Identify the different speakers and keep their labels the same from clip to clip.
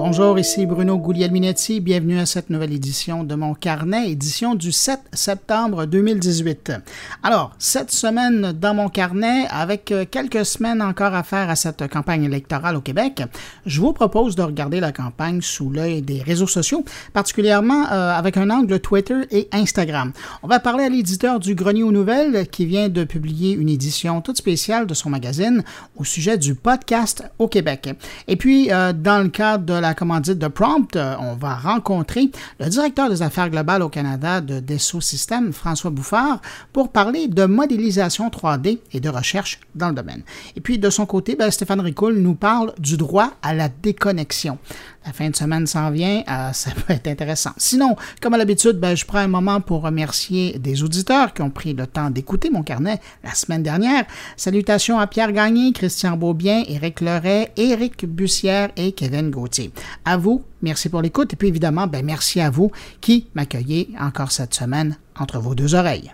Speaker 1: Bonjour, ici Bruno Guglielminetti. Bienvenue à cette nouvelle édition de mon carnet, édition du 7 septembre 2018. Alors, cette semaine dans mon carnet, avec euh, quelques semaines encore à faire à cette campagne électorale au Québec, je vous propose de regarder la campagne sous l'œil des réseaux sociaux, particulièrement euh, avec un angle Twitter et Instagram. On va parler à l'éditeur du Grenier aux Nouvelles qui vient de publier une édition toute spéciale de son magazine au sujet du podcast au Québec. Et puis, euh, dans le cadre de la la commandite de Prompt, euh, on va rencontrer le directeur des affaires globales au Canada de Desso System, François Bouffard, pour parler de modélisation 3D et de recherche dans le domaine. Et puis, de son côté, ben, Stéphane Ricoul nous parle du droit à la déconnexion. La fin de semaine s'en vient, euh, ça peut être intéressant. Sinon, comme à l'habitude, ben, je prends un moment pour remercier des auditeurs qui ont pris le temps d'écouter mon carnet la semaine dernière. Salutations à Pierre Gagné, Christian Beaubien, Éric Leray, Éric Bussière et Kevin Gauthier. À vous, merci pour l'écoute et puis évidemment, ben, merci à vous qui m'accueillez encore cette semaine entre vos deux oreilles.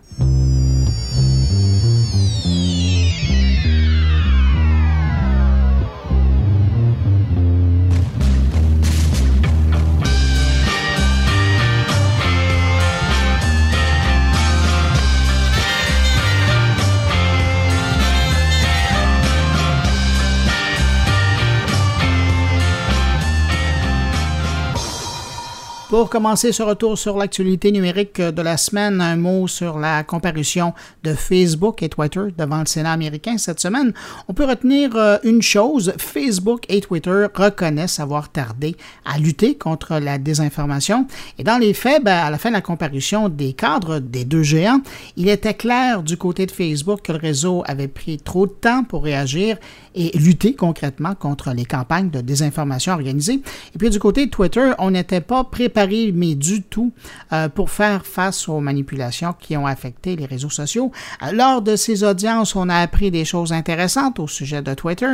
Speaker 1: Pour commencer ce retour sur l'actualité numérique de la semaine, un mot sur la comparution de Facebook et Twitter devant le Sénat américain cette semaine. On peut retenir euh, une chose, Facebook et Twitter reconnaissent avoir tardé à lutter contre la désinformation. Et dans les faits, ben, à la fin de la comparution des cadres des deux géants, il était clair du côté de Facebook que le réseau avait pris trop de temps pour réagir et lutter concrètement contre les campagnes de désinformation organisées. Et puis du côté de Twitter, on n'était pas préparé, mais du tout, euh, pour faire face aux manipulations qui ont affecté les réseaux sociaux. Euh, lors de ces audiences, on a appris des choses intéressantes au sujet de Twitter,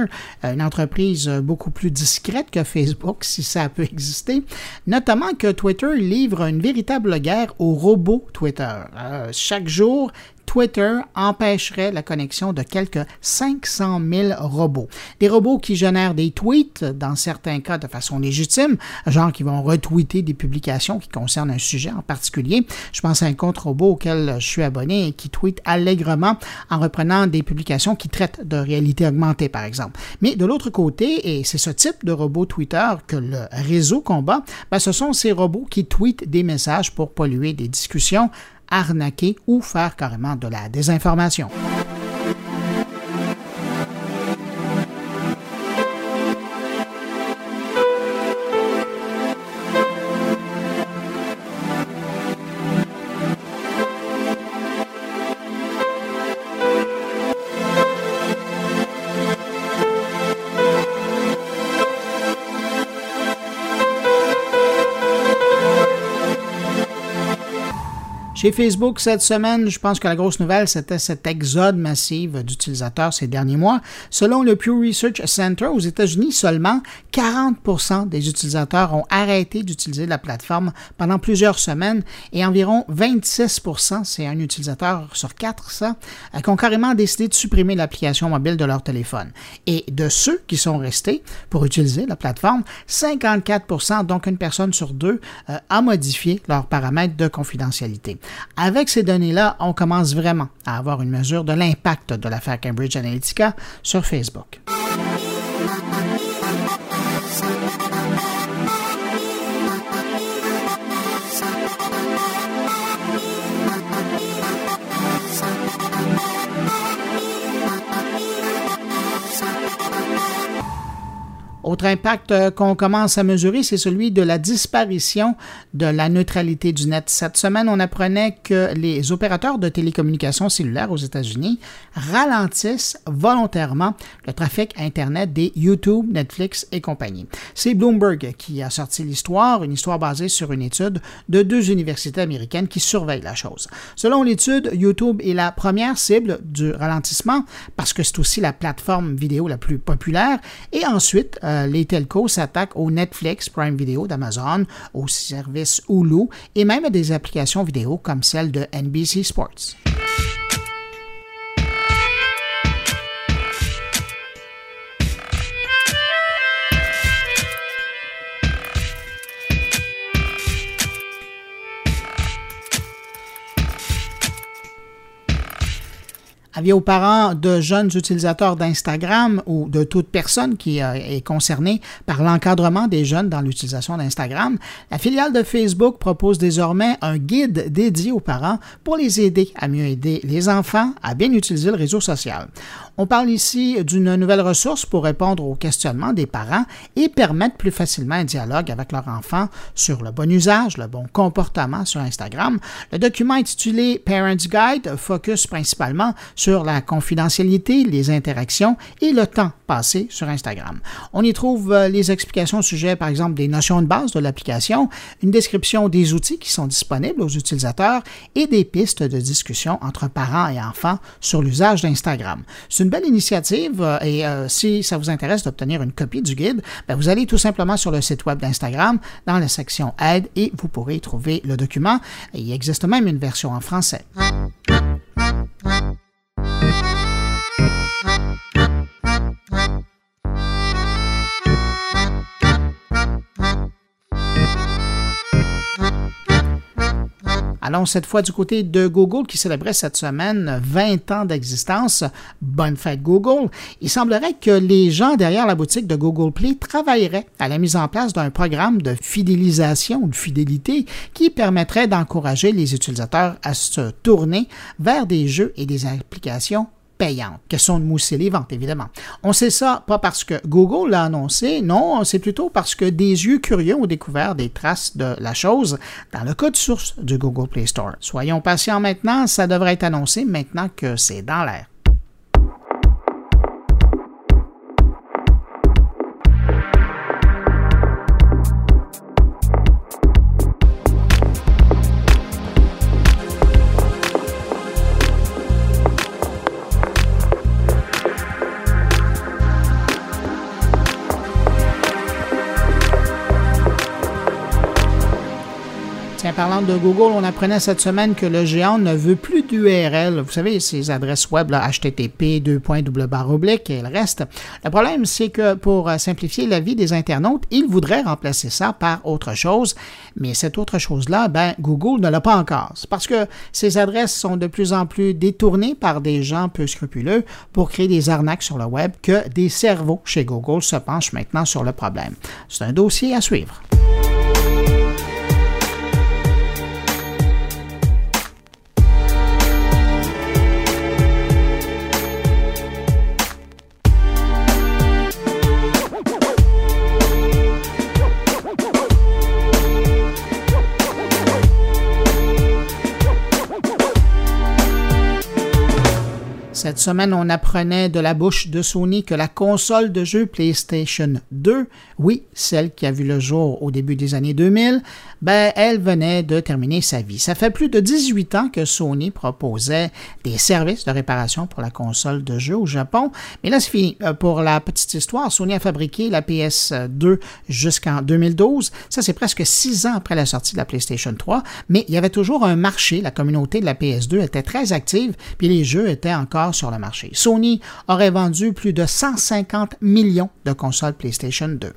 Speaker 1: euh, une entreprise beaucoup plus discrète que Facebook, si ça peut exister, notamment que Twitter livre une véritable guerre aux robots Twitter. chaque jour, Twitter empêcherait la connexion de quelques 500 000 robots. Des robots qui génèrent des tweets, dans certains cas de façon légitime, genre qui vont retweeter des publications qui concernent un sujet en particulier. Je pense à un compte robot auquel je suis abonné et qui tweet allègrement en reprenant des publications qui traitent de réalité augmentée, par exemple. Mais de l'autre côté, et c'est ce type de robot Twitter que le réseau combat, ben ce sont ces robots qui tweetent des messages pour polluer des discussions arnaquer ou faire carrément de la désinformation. Chez Facebook, cette semaine, je pense que la grosse nouvelle, c'était cet exode massif d'utilisateurs ces derniers mois. Selon le Pew Research Center aux États-Unis, seulement 40% des utilisateurs ont arrêté d'utiliser la plateforme pendant plusieurs semaines et environ 26% c'est un utilisateur sur quatre, ça, qui ont carrément décidé de supprimer l'application mobile de leur téléphone. Et de ceux qui sont restés pour utiliser la plateforme, 54% donc une personne sur deux, euh, a modifié leurs paramètres de confidentialité. Avec ces données-là, on commence vraiment à avoir une mesure de l'impact de l'affaire Cambridge Analytica sur Facebook. Autre impact euh, qu'on commence à mesurer, c'est celui de la disparition de la neutralité du net. Cette semaine, on apprenait que les opérateurs de télécommunications cellulaires aux États-Unis ralentissent volontairement le trafic Internet des YouTube, Netflix et compagnie. C'est Bloomberg qui a sorti l'histoire, une histoire basée sur une étude de deux universités américaines qui surveillent la chose. Selon l'étude, YouTube est la première cible du ralentissement parce que c'est aussi la plateforme vidéo la plus populaire et ensuite, euh, les telcos s'attaquent au Netflix, Prime Video d'Amazon, au service Hulu et même à des applications vidéo comme celle de NBC Sports. Avis aux parents de jeunes utilisateurs d'Instagram ou de toute personne qui euh, est concernée par l'encadrement des jeunes dans l'utilisation d'Instagram, la filiale de Facebook propose désormais un guide dédié aux parents pour les aider à mieux aider les enfants à bien utiliser le réseau social. On parle ici d'une nouvelle ressource pour répondre aux questionnements des parents et permettre plus facilement un dialogue avec leur enfant sur le bon usage, le bon comportement sur Instagram. Le document intitulé Parents Guide focus principalement sur la confidentialité, les interactions et le temps passé sur Instagram. On y trouve euh, les explications au sujet, par exemple, des notions de base de l'application, une description des outils qui sont disponibles aux utilisateurs et des pistes de discussion entre parents et enfants sur l'usage d'Instagram. C'est une belle initiative euh, et euh, si ça vous intéresse d'obtenir une copie du guide, ben, vous allez tout simplement sur le site web d'Instagram dans la section Aide et vous pourrez trouver le document. il existe même une version en français. Thank you. Allons cette fois du côté de Google qui célébrait cette semaine 20 ans d'existence. Bonne fête Google. Il semblerait que les gens derrière la boutique de Google Play travailleraient à la mise en place d'un programme de fidélisation ou de fidélité qui permettrait d'encourager les utilisateurs à se tourner vers des jeux et des applications payante. Question de mousser les ventes, évidemment. On sait ça pas parce que Google l'a annoncé, non, c'est plutôt parce que des yeux curieux ont découvert des traces de la chose dans le code source du Google Play Store. Soyons patients maintenant, ça devrait être annoncé maintenant que c'est dans l'air. De Google, on apprenait cette semaine que le géant ne veut plus d'URL. Vous savez, ces adresses web, là, http, oblique et le reste. Le problème, c'est que pour euh, simplifier la vie des internautes, il voudrait remplacer ça par autre chose. Mais cette autre chose-là, ben, Google ne l'a pas encore. Parce que ces adresses sont de plus en plus détournées par des gens peu scrupuleux pour créer des arnaques sur le web que des cerveaux chez Google se penchent maintenant sur le problème. C'est un dossier à suivre. Semaine, on apprenait de la bouche de Sony que la console de jeu PlayStation 2, oui, celle qui a vu le jour au début des années 2000, ben, elle venait de terminer sa vie. Ça fait plus de 18 ans que Sony proposait des services de réparation pour la console de jeu au Japon. Mais là, c'est fini. Euh, pour la petite histoire, Sony a fabriqué la PS2 jusqu'en 2012. Ça, c'est presque six ans après la sortie de la PlayStation 3. Mais il y avait toujours un marché. La communauté de la PS2 était très active, puis les jeux étaient encore sur le marché. Sony aurait vendu plus de 150 millions de consoles PlayStation 2.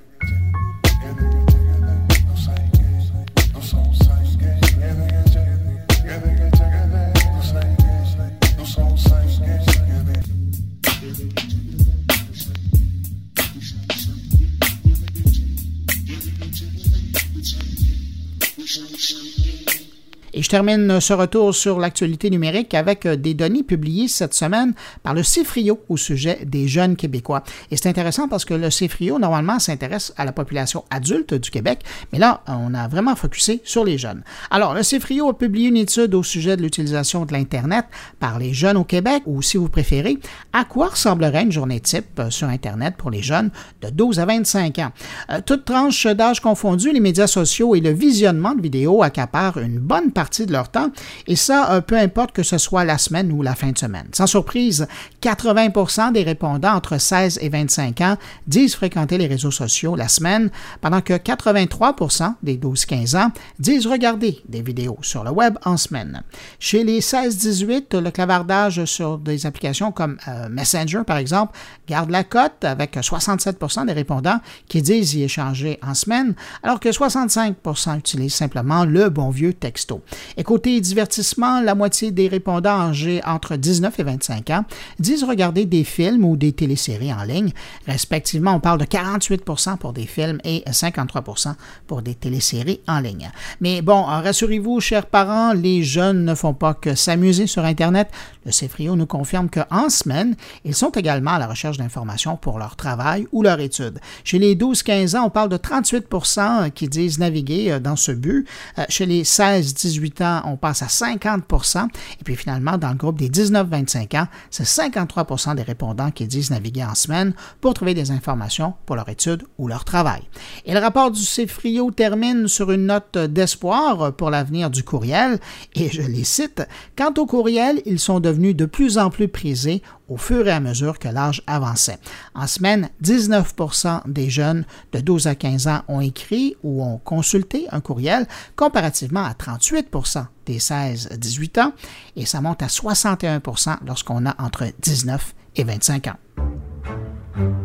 Speaker 1: Et je termine ce retour sur l'actualité numérique avec euh, des données publiées cette semaine par le CIFRIO au sujet des jeunes Québécois. Et c'est intéressant parce que le CIFRIO, normalement, s'intéresse à la population adulte du Québec, mais là, on a vraiment focusé sur les jeunes. Alors, le CIFRIO a publié une étude au sujet de l'utilisation de l'Internet par les jeunes au Québec, ou si vous préférez, à quoi ressemblerait une journée type euh, sur Internet pour les jeunes de 12 à 25 ans. Euh, toute tranche d'âge confondue, les médias sociaux et le visionnement de vidéos accaparent une bonne partie de leur temps, et ça, euh, peu importe que ce soit la semaine ou la fin de semaine. Sans surprise, 80% des répondants entre 16 et 25 ans disent fréquenter les réseaux sociaux la semaine, pendant que 83% des 12-15 ans disent regarder des vidéos sur le web en semaine. Chez les 16-18, le clavardage sur des applications comme euh, Messenger, par exemple, garde la cote avec 67% des répondants qui disent y échanger en semaine, alors que 65% utilisent simplement le bon vieux texto. Et côté divertissement, la moitié des répondants âgés entre 19 et 25 ans disent regarder des films ou des téléséries en ligne. Respectivement, on parle de 48% pour des films et 53% pour des téléséries en ligne. Mais bon, rassurez-vous, chers parents, les jeunes ne font pas que s'amuser sur Internet. Le CFRIO nous confirme qu'en semaine, ils sont également à la recherche d'informations pour leur travail ou leur étude. Chez les 12-15 ans, on parle de 38% qui disent naviguer euh, dans ce but. Euh, chez les 16-18 ans, on passe à 50% Et puis finalement, dans le groupe des 19-25 ans, c'est 53% des répondants qui disent naviguer en semaine pour trouver des informations pour leur étude ou leur travail. Et le rapport du CFRIO termine sur une note d'espoir pour l'avenir du courriel, et je les cite, Quant au courriel, ils sont devenus de plus en plus prisés au fur et à mesure que l'âge avançait. En semaine, 19% des jeunes de 12 à 15 ans ont écrit ou ont consulté un courriel, comparativement à 38% des 16-18 ans, et ça monte à 61% lorsqu'on a entre 19 et 25 ans.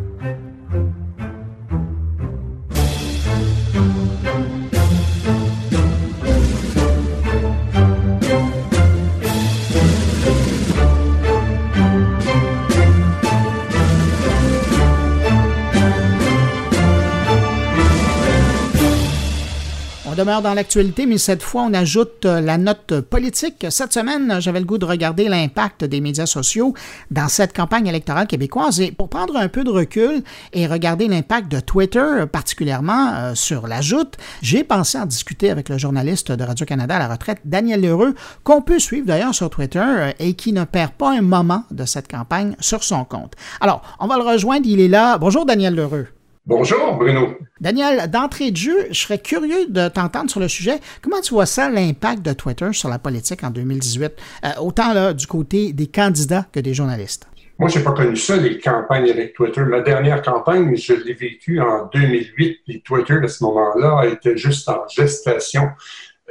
Speaker 1: Demeure dans l'actualité, mais cette fois, on ajoute euh, la note politique. Cette semaine, j'avais le goût de regarder l'impact des médias sociaux dans cette campagne électorale québécoise. Et pour prendre un peu de recul et regarder l'impact de Twitter, particulièrement euh, sur la joute, j'ai pensé en discuter avec le journaliste de Radio-Canada à la retraite, Daniel Lheureux, qu'on peut suivre d'ailleurs sur Twitter euh, et qui ne perd pas un moment de cette campagne sur son compte. Alors, on va le rejoindre, il est là. Bonjour Daniel Lheureux.
Speaker 2: Bonjour Bruno.
Speaker 1: Daniel, d'entrée de jeu, je serais curieux de t'entendre sur le sujet. Comment tu vois ça, l'impact de Twitter sur la politique en 2018, euh, autant là, du côté des candidats que des journalistes?
Speaker 2: Moi, j'ai pas connu ça, les campagnes avec Twitter. Ma dernière campagne, je l'ai vécue en 2008, et Twitter, à ce moment-là, était juste en gestation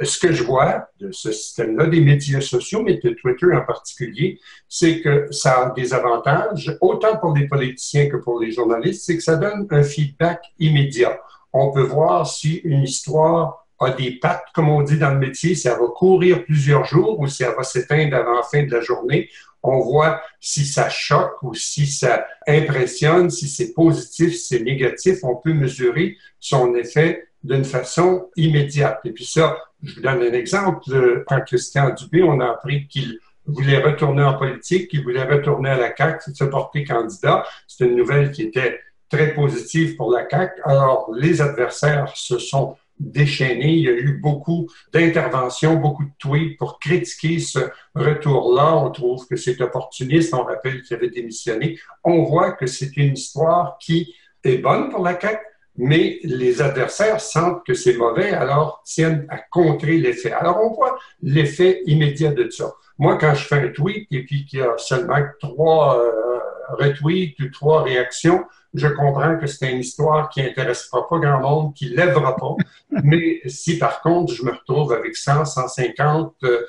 Speaker 2: ce que je vois de ce système-là, des médias sociaux, mais de Twitter en particulier, c'est que ça a des avantages, autant pour les politiciens que pour les journalistes, c'est que ça donne un feedback immédiat. On peut voir si une histoire a des pattes, comme on dit dans le métier, si elle va courir plusieurs jours ou si elle va s'éteindre avant la fin de la journée. On voit si ça choque ou si ça impressionne, si c'est positif, si c'est négatif. On peut mesurer son effet d'une façon immédiate. Et puis ça, je vous donne un exemple. Quand Christian Dubé, on a appris qu'il voulait retourner en politique, qu'il voulait retourner à la CAQ, se porter candidat. C'est une nouvelle qui était très positive pour la CAQ. Alors, les adversaires se sont déchaînés. Il y a eu beaucoup d'interventions, beaucoup de tweets pour critiquer ce retour-là. On trouve que c'est opportuniste. On rappelle qu'il avait démissionné. On voit que c'est une histoire qui est bonne pour la CAQ, mais les adversaires sentent que c'est mauvais, alors tiennent à contrer l'effet. Alors on voit l'effet immédiat de ça. Moi, quand je fais un tweet et puis qu'il y a seulement trois euh, retweets ou trois réactions, je comprends que c'est une histoire qui intéressera pas grand monde, qui lèvera pas. Mais si par contre, je me retrouve avec 100, 150 euh,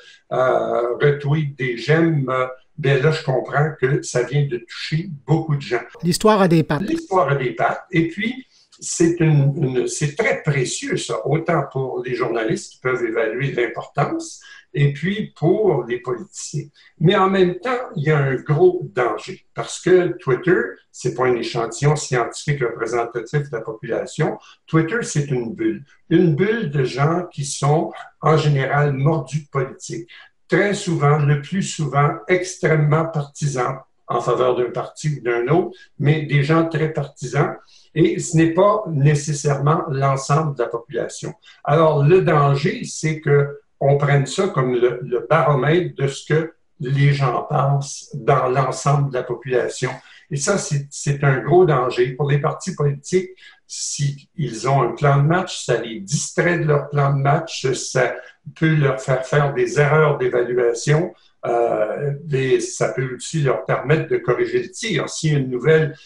Speaker 2: retweets, des j'aime, euh, ben là, je comprends que ça vient de toucher beaucoup de gens.
Speaker 1: L'histoire a des pattes.
Speaker 2: L'histoire a des pattes. Et puis, c'est une, c'est très précieux, ça, autant pour les journalistes qui peuvent évaluer l'importance, et puis pour les politiciens. Mais en même temps, il y a un gros danger parce que Twitter, c'est pas un échantillon scientifique représentatif de la population. Twitter, c'est une bulle, une bulle de gens qui sont en général mordus de politique, très souvent, le plus souvent, extrêmement partisans en faveur d'un parti ou d'un autre, mais des gens très partisans et ce n'est pas nécessairement l'ensemble de la population. Alors, le danger, c'est que on prenne ça comme le, baromètre de ce que les gens pensent dans l'ensemble de la population. Et ça, c'est un gros danger. Pour les partis politiques, s'ils ont un plan de match, ça les distrait de leur plan de match, ça peut leur faire faire des erreurs d'évaluation, euh, ça peut aussi leur permettre de corriger le tir. Si une nouvelle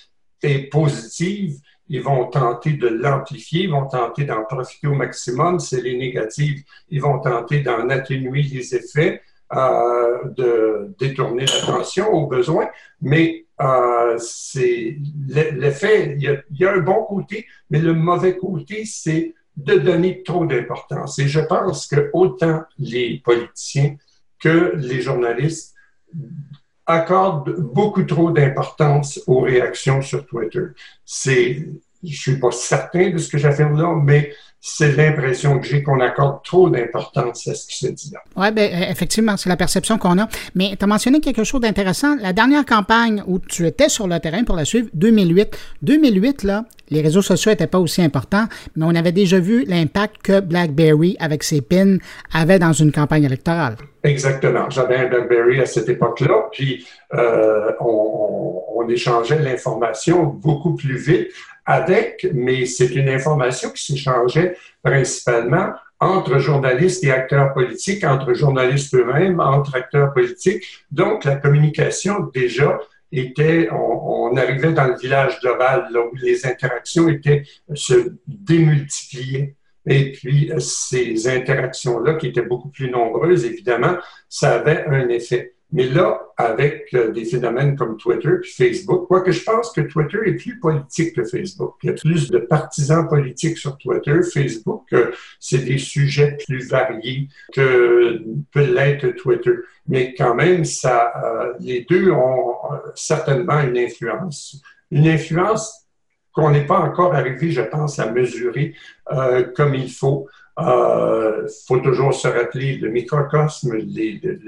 Speaker 2: est positive, ils vont tenter de l'amplifier, ils vont tenter d'en profiter au maximum. Si elle est négative, ils vont tenter d'en atténuer les effets, euh, de détourner l'attention aux besoins. Mais euh, c'est l'effet, il y, y, a, un bon côté, mais le mauvais côté, c'est de donner trop d'importance. Et je pense que autant les politiciens que les journalistes accordent beaucoup trop d'importance aux réactions sur Twitter. C'est, je suis pas certain de ce que j'affirme là, mais c'est l'impression que j'ai qu'on accorde trop d'importance à ce qui se dit là.
Speaker 1: Oui, ben, euh, effectivement, c'est la perception qu'on a. Mais tu as mentionné quelque chose d'intéressant. La dernière campagne où tu étais sur le terrain pour la suivre, 2008. 2008, là, les réseaux sociaux n'étaient pas aussi importants, mais on avait déjà vu l'impact que BlackBerry, avec ses pins, avait dans une campagne électorale.
Speaker 2: Exactement. J'avais un BlackBerry à cette époque-là, puis euh, on, on, échangeait l'information beaucoup plus vite avec, mais c'est une information qui s'échangeait principalement entre journalistes et acteurs politiques, entre journalistes eux-mêmes, entre acteurs politiques. Donc, la communication déjà était, on, arrivait dans le village global, là où les interactions étaient se démultiplier. Et puis, ces interactions-là, qui étaient beaucoup plus nombreuses, évidemment, ça avait un effet. Mais là, avec euh, des phénomènes comme Twitter et Facebook, quoique je pense que Twitter est plus politique que Facebook. Il y a plus de partisans politiques sur Twitter. Facebook, euh, c'est des sujets plus variés que peut l'être Twitter. Mais quand même, ça, euh, les deux ont certainement une influence. Une influence qu'on n'est pas encore arrivé, je pense, à mesurer comme il faut. Il faut toujours se rappeler le microcosme, les, les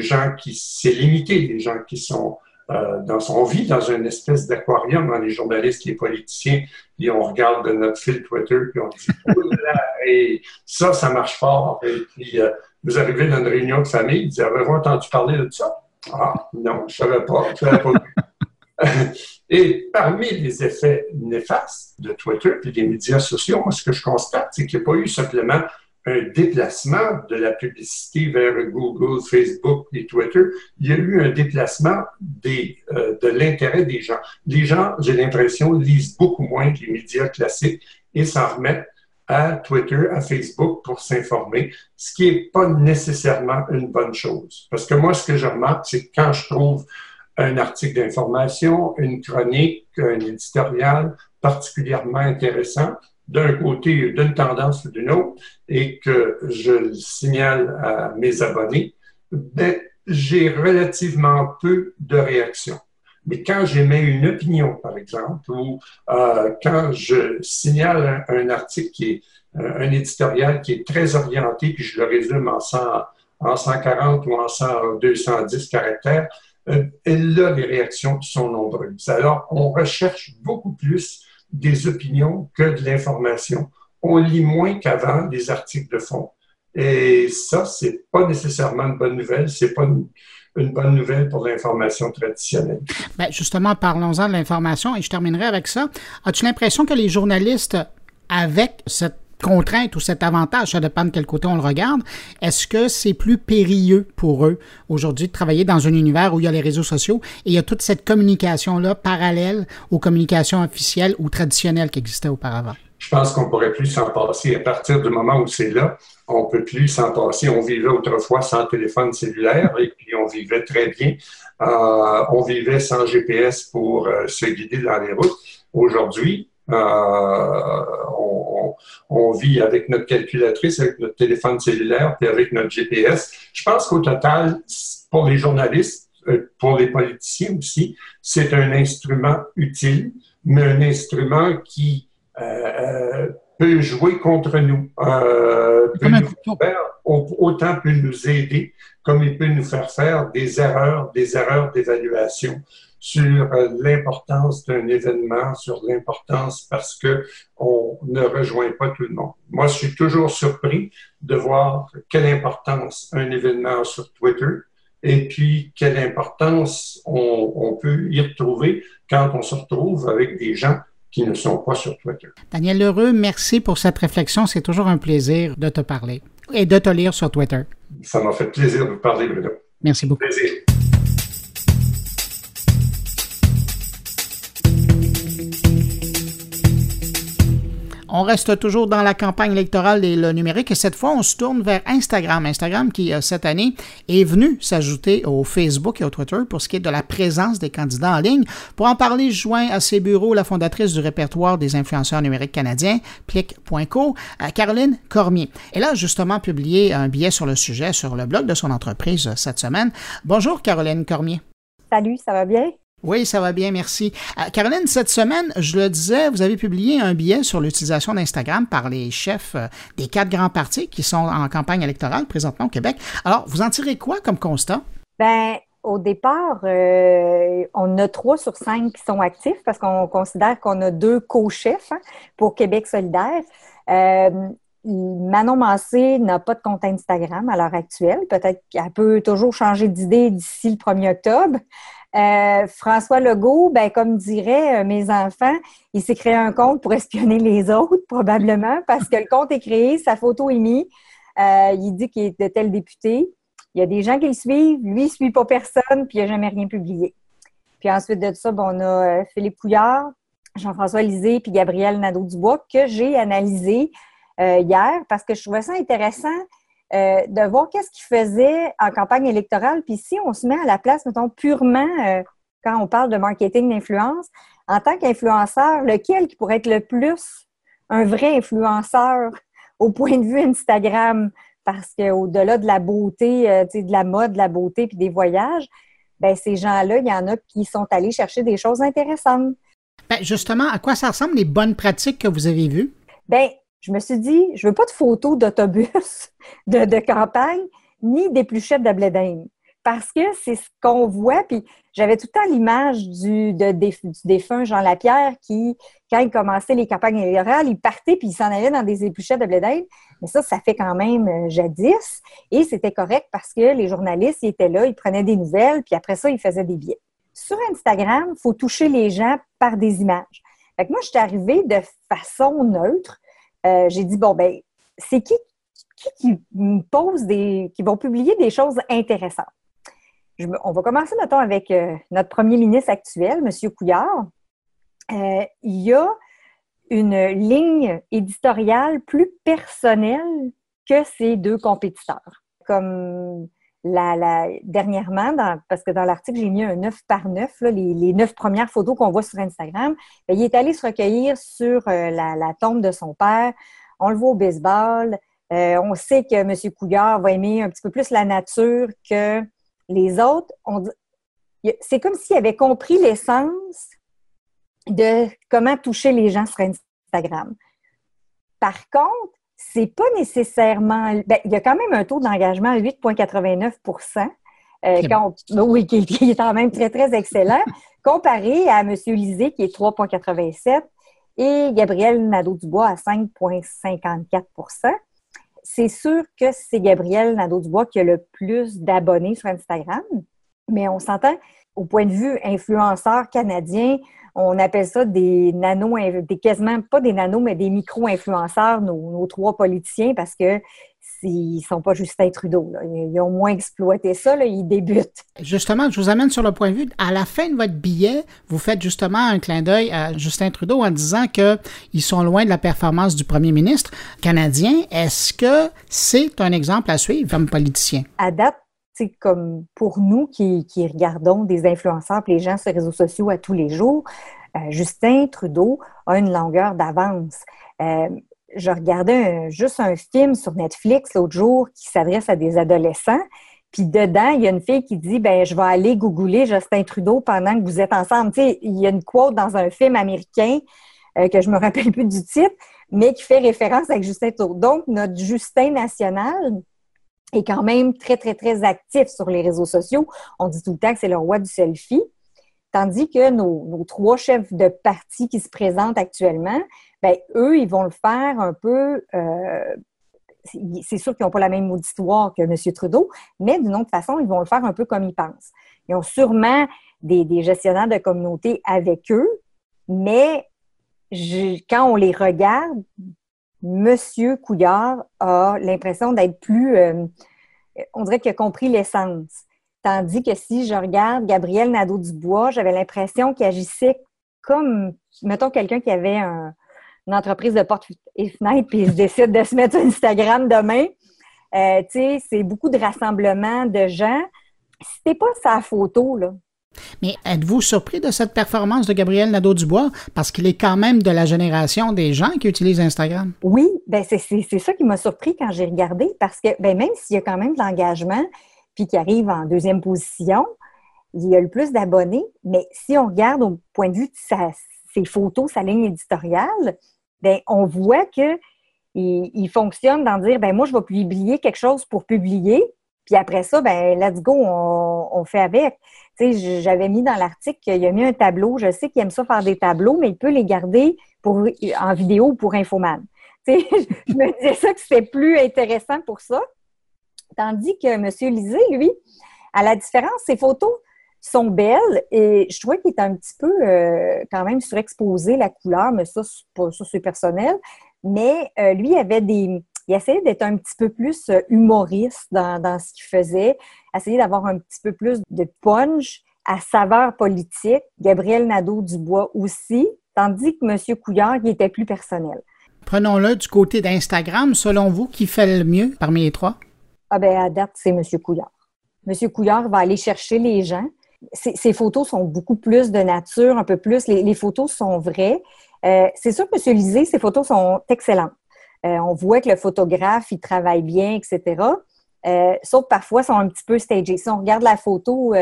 Speaker 2: gens qui, c'est limité, les gens qui sont euh, dans son vie dans une espèce d'aquarium, dans les journalistes, les politiciens, et on regarde notre fil Twitter, puis on dit, et ça, ça marche fort. Et puis, euh, vous arrivez dans une réunion de famille, vous avez-vous entendu parler de ça? Ah, non, je ne savais pas, je savais pas Et parmi les effets néfastes de Twitter et des médias sociaux, moi, ce que je constate, c'est qu'il n'y a pas eu simplement un déplacement de la publicité vers Google, Facebook et Twitter, il y a eu un déplacement des, euh, de l'intérêt des gens. Les gens, j'ai l'impression, lisent beaucoup moins que les médias classiques et s'en remettent à Twitter, à Facebook pour s'informer, ce qui n'est pas nécessairement une bonne chose. Parce que moi, ce que je remarque, c'est que quand je trouve un article d'information, une chronique, un éditorial particulièrement intéressant, d'un côté, d'une tendance ou d'une autre, et que je le signale à mes abonnés, ben, j'ai relativement peu de réactions. Mais quand j'émets une opinion, par exemple, ou euh, quand je signale un, article qui est euh, un éditorial qui est très orienté, puis je le résume en, 100, en 140 ou en 100, 210 caractères, euh, là, les réactions sont nombreuses. Alors, on recherche beaucoup plus des opinions que de l'information. On lit moins qu'avant des articles de fond. Et ça, c'est pas nécessairement une bonne nouvelle. C'est pas une, bonne nouvelle pour l'information traditionnelle.
Speaker 1: Bien, justement, parlons-en de l'information et je terminerai avec ça. As-tu l'impression que les journalistes, avec cette contrainte ou cet avantage, ça dépend de quel côté on le regarde, est-ce que c'est plus périlleux pour eux aujourd'hui de travailler dans un univers où il y a les réseaux sociaux et il y a toute cette communication-là parallèle aux communications officielles ou traditionnelles qui existaient auparavant?
Speaker 2: Je pense qu'on pourrait plus s'en passer. À partir du moment où c'est là, on peut plus s'en passer. On vivait autrefois sans téléphone cellulaire et puis on vivait très bien. Euh, on vivait sans GPS pour euh, se guider dans les routes. Aujourd'hui, euh, on, vit avec notre calculatrice, avec notre téléphone cellulaire, puis avec notre GPS. Je pense qu'au total, pour les journalistes, euh, pour les politiciens aussi, c'est un instrument utile, mais un instrument qui euh, peut jouer contre nous. peut nous faire, autant peut nous aider, comme il peut nous faire faire des erreurs, des erreurs d'évaluation sur euh, l'importance d'un événement, sur l'importance parce que on ne rejoint pas tout le monde. Moi, je suis toujours surpris de voir quelle importance un événement a sur Twitter et puis quelle importance on, on peut y retrouver quand on se retrouve avec des gens qui ne sont pas sur Twitter.
Speaker 1: Daniel Lheureux, merci pour cette réflexion. C'est toujours un plaisir de te parler et de te lire sur Twitter.
Speaker 2: Ça m'a fait plaisir de vous parler, Bruno.
Speaker 1: Merci beaucoup.
Speaker 2: Plaisir.
Speaker 1: On reste toujours dans la campagne électorale et le numérique et cette fois, on se tourne vers Instagram. Instagram qui, euh, cette année, est venu s'ajouter au Facebook et au Twitter pour ce qui est de la présence des candidats en ligne. Pour en parler, je joins à ses bureaux la fondatrice du répertoire des influenceurs numériques canadiens, Plic.co, euh, Caroline Cormier. Elle a justement publié un billet sur le sujet sur le blog de son entreprise euh, cette semaine. Bonjour Caroline Cormier.
Speaker 3: Salut, ça va bien?
Speaker 1: Oui, ça va bien, merci. Euh, Caroline, cette semaine, je le disais, vous avez publié un billet sur l'utilisation d'Instagram par les chefs euh, des quatre grands partis qui sont en campagne électorale présentement au Québec. Alors, vous en tirez quoi comme constat?
Speaker 3: Ben, au départ, euh, on a trois sur cinq qui sont actifs parce qu'on considère qu'on a deux co-chefs hein, pour Québec solidaire. Manon Massé n'a pas de compte Instagram à l'heure actuelle. Peut-être qu'elle peut toujours changer d'idée d'ici le 1er octobre. Euh, François Legault, ben, comme diraient euh, mes enfants, il s'est créé un compte pour espionner les autres, probablement, parce que le compte est créé, sa photo est mise. Euh, il dit qu'il est de tel député. Il y a des gens qui le suivent, lui, il ne suit pas personne, puis il n'a jamais rien publié. Puis ensuite de ça, on a Philippe Couillard, Jean-François Lisée, puis Gabriel Nadeau-Dubois, que j'ai analysé hier parce que je trouvais ça intéressant euh, de voir qu'est-ce qu'il faisait en campagne électorale. Puis si on se met à la place, mettons, purement euh, quand on parle de marketing d'influence, en tant qu'influenceur, lequel qui pourrait être le plus un vrai influenceur au point de vue Instagram? Parce qu'au-delà de la beauté, euh, de la mode, de la beauté puis des voyages, ben ces gens-là, il y en a qui sont allés chercher des choses intéressantes.
Speaker 1: Ben justement, à quoi ça ressemble les bonnes pratiques que vous avez vues?
Speaker 3: Ben, je me suis dit, je veux pas de photos d'autobus de, campagne, ni d'épluchettes de blé Parce que c'est ce qu'on voit, puis j'avais tout le temps l'image du, défunt Jean Lapierre qui, quand il commençait les campagnes électorales, il partait puis il s'en allait dans des épluchettes de blé Mais ça, ça fait quand même euh, jadis. Et c'était correct parce que les journalistes, ils étaient là, ils prenaient des nouvelles, puis après ça, ils faisaient des billets. Sur Instagram, il faut toucher les gens par des images. Fait que moi, je suis arrivée de façon neutre euh, j'ai dit, bon, ben, c'est qui, qui, me pose des, qui vont publier des choses intéressantes? on va commencer, mettons, avec euh, notre premier ministre actuel, M. Couillard. Euh, il y a une ligne éditoriale plus personnelle que ses deux compétiteurs. Comme dernièrement, parce que dans l'article, j'ai mis un 9 par 9, les, neuf premières photos qu'on voit sur Instagram. Ben, il est allé se recueillir sur euh, la, tombe de son père. On le voit au baseball. Euh, on sait que M. Couillard va aimer un petit peu plus la nature que les autres. C'est comme s'il avait compris l'essence de comment toucher les gens sur Instagram. Par contre, c'est pas nécessairement. Ben, il y a quand même un taux d'engagement à 8,89 euh, Oui, qui, est quand même très, très excellent, comparé à M. Lisée, qui est 3,87 et Gabriel Nadeau-Dubois à 5,54% C'est sûr que c'est Gabriel Nadeau-Dubois qui a le plus d'abonnés sur Instagram, mais on s'entend au point de vue influenceur canadien, on appelle ça des nano, des quasiment pas des nanos, mais des micro-influenceurs, nos, trois politiciens, parce que ils sont pas Justin Trudeau. Ils ont moins exploité ça, ils débutent.
Speaker 1: Justement, je vous amène sur le point de vue. À la fin de votre billet, vous faites justement un clin d'œil à Justin Trudeau en disant qu'ils sont loin de la performance du premier ministre canadien. Est-ce que c'est un exemple à suivre comme politicien?
Speaker 3: À date, comme pour nous qui, regardons des influenceurs les gens sur les réseaux sociaux à tous les jours, euh, Justin Trudeau a une longueur d'avance. Euh, je regardais juste un film sur Netflix l'autre jour qui s'adresse à des adolescents. Puis dedans, il y a une fille qui dit ben je vais aller googler Justin Trudeau pendant que vous êtes ensemble. Tu sais, il y a une quote dans un film américain euh, que je me rappelle plus du titre, mais qui fait référence avec Justin Trudeau. Donc notre Justin national, est quand même très, très, très actif sur les réseaux sociaux. On dit tout le temps que c'est le roi du selfie. Tandis que nos, trois chefs de parti qui se présentent actuellement, ben, eux, ils vont le faire un peu. Euh, c'est sûr qu'ils n'ont pas la même auditoire que M. Trudeau, mais d'une autre façon, ils vont le faire un peu comme ils pensent. Ils ont sûrement des, gestionnaires de communauté avec eux, mais quand on les regarde, Monsieur Couillard a l'impression d'être plus, euh, on dirait qu'il a compris l'essence. Tandis que si je regarde Gabriel Nadeau-Dubois, j'avais l'impression qu'il agissait comme, mettons, quelqu'un qui avait un, une entreprise de porte et fenêtre, puis ils décident de se mettre sur Instagram demain. Euh, tu sais, c'est beaucoup de rassemblements de gens. C'était pas sa photo, là.
Speaker 1: Mais êtes-vous surpris de cette performance de Gabriel Nadeau-Dubois? Parce qu'il est quand même de la génération des gens qui utilisent Instagram.
Speaker 3: Oui, ben c'est ça qui m'a surpris quand j'ai regardé, parce que ben même s'il y a quand même de l'engagement, puis qu'il arrive en deuxième position, il y a le plus d'abonnés, mais si on regarde au point de vue de ses photos, sa ligne éditoriale, ben on voit que il, fonctionne dans dire ben moi je vais publier quelque chose pour publier, puis après ça ben let's go on, fait avec. J'avais mis dans l'article qu'il a mis un tableau. Je sais qu'il aime ça faire des tableaux, mais il peut les garder pour en vidéo ou pour Infoman. Je me disais ça que c'était plus intéressant pour ça. Tandis que M. Lisée, lui, à la différence, ses photos sont belles et je trouvais qu'il était un petit peu euh, quand même surexposé la couleur, mais ça, c'est personnel. Mais euh, lui, avait des. Il essayait d'être un petit peu plus euh, humoriste dans, ce qu'il faisait, essayer d'avoir un petit peu plus de punch à saveur politique. Gabriel Nadeau-Dubois aussi, tandis que M. Couillard, il était plus personnel.
Speaker 1: Prenons-le du côté d'Instagram. Selon vous, qui fait le mieux parmi les trois?
Speaker 3: Ah ben à date, c'est M. Couillard. M. Couillard va aller chercher les gens ces, photos sont beaucoup plus de nature, un peu plus. Les, photos sont vraies. Euh, c'est sûr que M. Lisée, ses photos sont excellentes. Euh, on voit que le photographe, il travaille bien, etc. Euh, sauf parfois, sont un petit peu stagés. Si on regarde la photo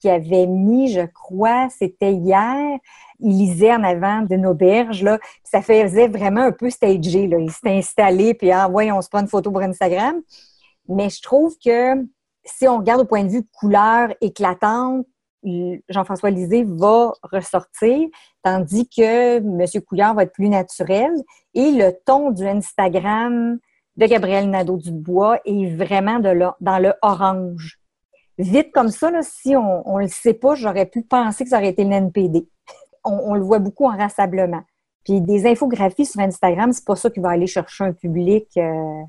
Speaker 3: qu'il avait mis, je crois, c'était hier, il lisait en avant d'une auberge, là, ça faisait vraiment un peu stagé. Là. Il s'était installé, puis ah, ouais, on se prend une photo pour Instagram. Mais je trouve que si on regarde au point de vue couleur éclatante, Jean-François Lisée va ressortir, tandis que M. Couillard va être plus naturel. Et le ton du Instagram de Gabriel Nadeau-Dubois est vraiment dans le orange. Vite comme ça, si on ne le sait pas, j'aurais pu penser que ça aurait été le NPD. On, le voit beaucoup en rassemblement. Puis des infographies sur Instagram, c'est pas ça qui va aller chercher un public euh,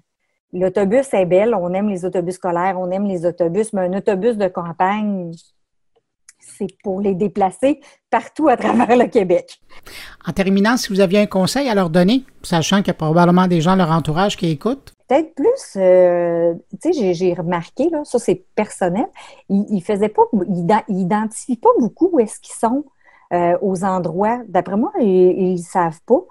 Speaker 3: L'autobus est belle, on aime les autobus scolaires, on aime les autobus, mais un autobus de campagne, c'est pour les déplacer partout à travers le Québec.
Speaker 1: En terminant, si vous aviez un conseil à leur donner, sachant qu'il y a probablement des gens de leur entourage qui écoutent?
Speaker 3: Peut-être plus, euh, tu sais, j'ai remarqué, là, ça c'est personnel, ils, ils faisaient pas, ils, identifient pas beaucoup où est-ce qu'ils sont euh, aux endroits. D'après moi, ils ne savent pas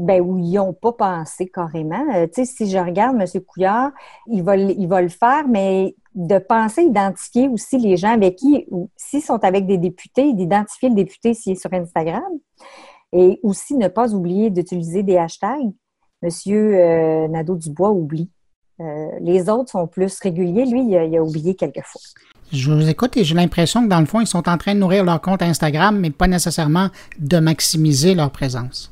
Speaker 3: ben, où ils n'ont pas pensé carrément. Euh, tu sais, si je regarde M. Couillard, il va, le faire, mais de penser identifier aussi les gens avec qui, s'ils sont avec des députés, d'identifier le député s'il est sur Instagram. Et aussi ne pas oublier d'utiliser des hashtags. Monsieur euh, Nadeau-Dubois oublie. Euh, les autres sont plus réguliers. Lui, il a, il a oublié quelquefois.
Speaker 1: Je vous écoute et j'ai l'impression que dans le fond, ils sont en train de nourrir leur compte Instagram, mais pas nécessairement de maximiser leur présence.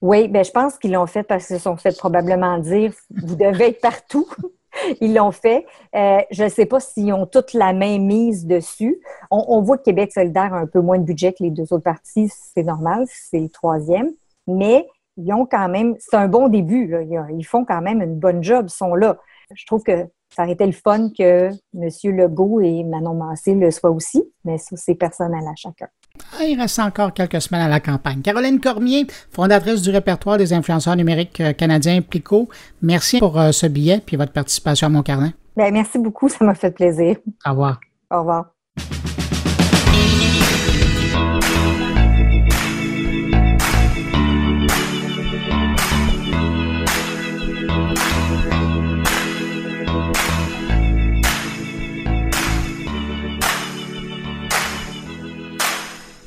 Speaker 3: Oui, ben je pense qu'ils l'ont fait parce qu'ils se sont fait probablement dire vous devez être partout. Ils l'ont fait. Euh, je ne sais pas s'ils ont toute la main mise dessus. On, voit que Québec solidaire a un peu moins de budget que les deux autres partis, c'est normal, c'est le troisième. Mais ils ont quand même, c'est un bon début. Ils font quand même une bonne job, ils sont là. Je trouve que ça aurait été le fun que M. Legault et Manon Massé le soient aussi, mais ça, c'est personnel à chacun.
Speaker 1: Ah, il reste encore quelques semaines à la campagne. Caroline Cormier, fondatrice du répertoire des influenceurs numériques euh, canadiens Plico, merci pour euh, ce billet et votre participation à mon carnet.
Speaker 3: Bien, merci beaucoup, ça m'a fait plaisir.
Speaker 1: Au revoir.
Speaker 3: Au revoir.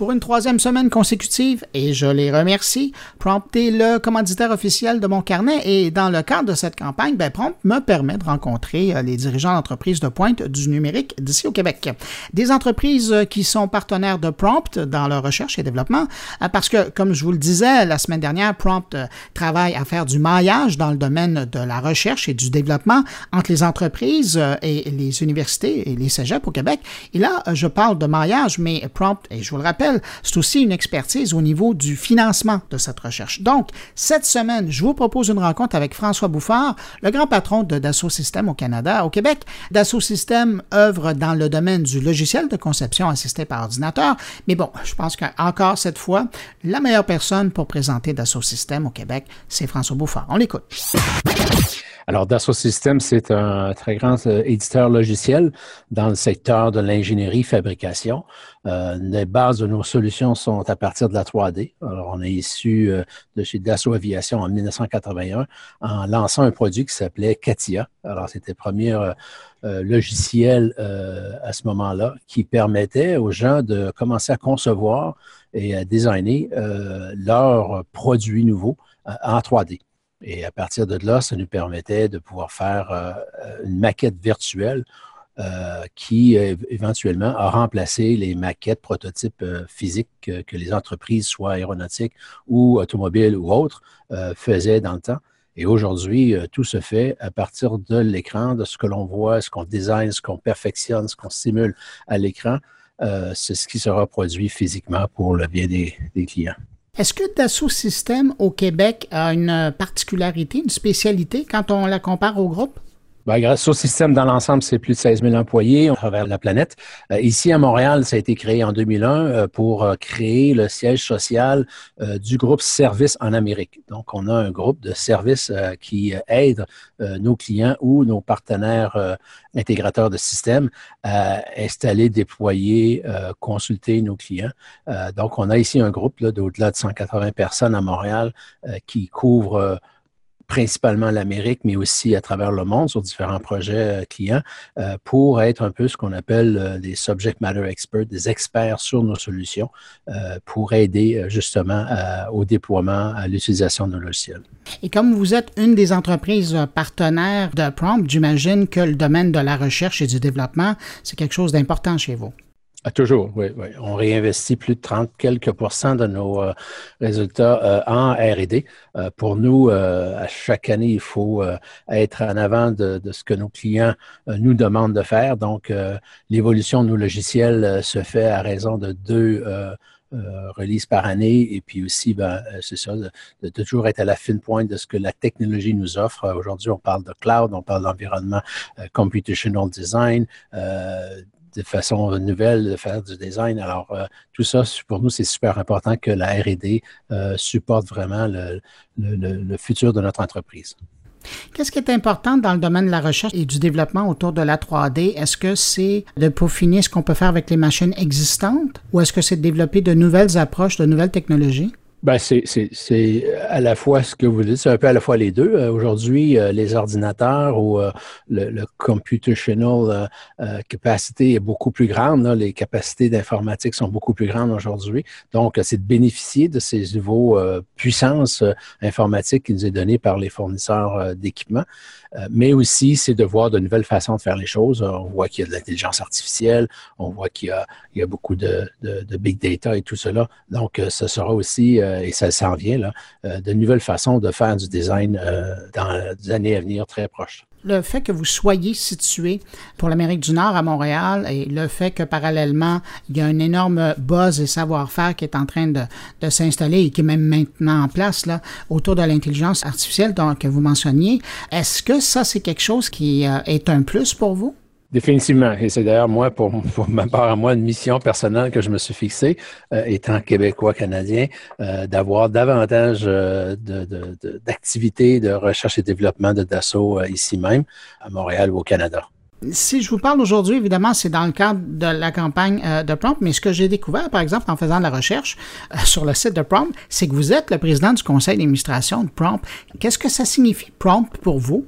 Speaker 1: Pour une troisième semaine consécutive, et je les remercie. Prompt est le commanditaire officiel de mon carnet et dans le cadre de cette campagne, ben, Prompt me permet de rencontrer euh, les dirigeants d'entreprises de pointe du numérique d'ici au Québec. Des entreprises euh, qui sont partenaires de Prompt dans leur recherche et développement, euh, parce que, comme je vous le disais la semaine dernière, Prompt travaille à faire du maillage dans le domaine de la recherche et du développement entre les entreprises et les universités et les cégeps au Québec. Et là, je parle de maillage, mais Prompt, et je vous le rappelle, c'est aussi une expertise au niveau du financement de cette recherche. Donc, cette semaine, je vous propose une rencontre avec François Bouffard, le grand patron de Dassault Systèmes au Canada. Au Québec, Dassault Systèmes œuvre dans le domaine du logiciel de conception assisté par ordinateur, mais bon, je pense qu'encore cette fois, la meilleure personne pour présenter Dassault Systèmes au Québec, c'est François Bouffard. On l'écoute.
Speaker 4: Alors, Dassault Systèmes, c'est un très grand euh, éditeur logiciel dans le secteur de l'ingénierie fabrication. Euh, les bases de nos solutions sont à partir de la 3D. Alors, on est issu euh, de chez Dassault Aviation en 1981 en lançant un produit qui s'appelait CATIA. Alors, c'était le premier logiciel à ce moment-là qui permettait aux gens de commencer à concevoir et à designer leurs produits nouveaux en 3D. Et à partir de là, ça nous permettait de pouvoir faire euh, une maquette virtuelle euh, qui éventuellement a remplacé les maquettes prototypes euh, physiques que, les entreprises, soit aéronautiques ou automobiles ou autres, faisaient dans le temps. Et aujourd'hui, tout se fait à partir de l'écran, de ce que l'on voit, ce qu'on design, ce qu'on perfectionne, ce qu'on simule à l'écran. c'est ce qui sera produit physiquement pour le bien des clients.
Speaker 1: Est-ce que Dassault Systèmes au Québec a une particularité, une spécialité quand on la compare au groupe?
Speaker 4: Ben, grâce au système dans l'ensemble, c'est plus de 16 000 employés à travers la planète. Euh, ici à Montréal, ça a été créé en 2001 euh, pour euh, créer le siège social du groupe Service en Amérique. Donc, on a un groupe de services qui aide nos clients ou nos partenaires intégrateurs de systèmes à installer, déployer, consulter nos clients. donc, on a ici un groupe d'au-delà de 180 personnes à Montréal qui couvre principalement l'Amérique, mais aussi à travers le monde sur différents projets euh, clients, euh, pour être un peu ce qu'on appelle euh, des subject matter experts, des experts sur nos solutions, pour aider justement au déploiement, à l'utilisation de nos logiciels.
Speaker 1: Et comme vous êtes une des entreprises partenaires de Prompt, j'imagine que le domaine de la recherche et du développement, c'est quelque chose d'important chez vous.
Speaker 4: Ah, toujours, oui, oui. On réinvestit plus de 30 quelques pourcents de nos euh, résultats euh, en R&D. Euh, pour nous, à chaque année, il faut être en avant de, ce que nos clients nous demandent de faire. Donc, l'évolution de nos logiciels se fait à raison de deux releases par année et puis aussi, ben, c'est ça, de, de, toujours être à la fine pointe de ce que la technologie nous offre. Aujourd'hui, on parle de cloud, on parle d'environnement computational design, de façon nouvelle de faire du design. Alors, euh, tout ça, pour nous, c'est super important que la RD euh, supporte vraiment le, futur de notre entreprise.
Speaker 1: Qu'est-ce qui est important dans le domaine de la recherche et du développement autour de la 3D? Est-ce que c'est de peaufiner ce qu'on peut faire avec les machines existantes ou est-ce que c'est de développer de nouvelles approches, de nouvelles technologies?
Speaker 4: Ben, c'est à la fois ce que vous dites, c'est un peu à la fois les deux. Euh, aujourd'hui, euh, les ordinateurs ou euh, le, le, computational capacité est beaucoup plus grande. Les capacités d'informatique sont beaucoup plus grandes aujourd'hui. Donc, c'est de bénéficier de ces nouveaux puissances informatiques qui nous est données par les fournisseurs d'équipements. mais aussi, c'est de voir de nouvelles façons de faire les choses. On voit qu'il y a de l'intelligence artificielle, on voit qu'il y y a beaucoup de, de, de, big data et tout cela. Donc, ce sera aussi euh, et ça s'en vient, là, euh, de nouvelles façons de faire du design euh, dans les années à venir très proches
Speaker 1: le fait que vous soyez situé pour l'Amérique du Nord à Montréal et le fait que parallèlement, il y a un énorme buzz et savoir-faire qui est en train de, s'installer et qui est même maintenant en place là, autour de l'intelligence artificielle que vous mentionniez, est-ce que ça, c'est quelque chose qui est un plus pour vous?
Speaker 4: Définitivement. Et c'est d'ailleurs moi, pour, ma part à moi, une mission personnelle que je me suis fixée, euh, étant québécois canadien, euh, d'avoir davantage euh, d'activités de, recherche et développement de Dassault ici même, à Montréal ou au Canada.
Speaker 1: Si je vous parle aujourd'hui, évidemment, c'est dans le cadre de la campagne de Prompt, mais ce que j'ai découvert, par exemple, en faisant la recherche sur le site de Prompt, c'est que vous êtes le président du conseil d'administration de Prompt. Qu'est-ce que ça signifie Prompt pour vous?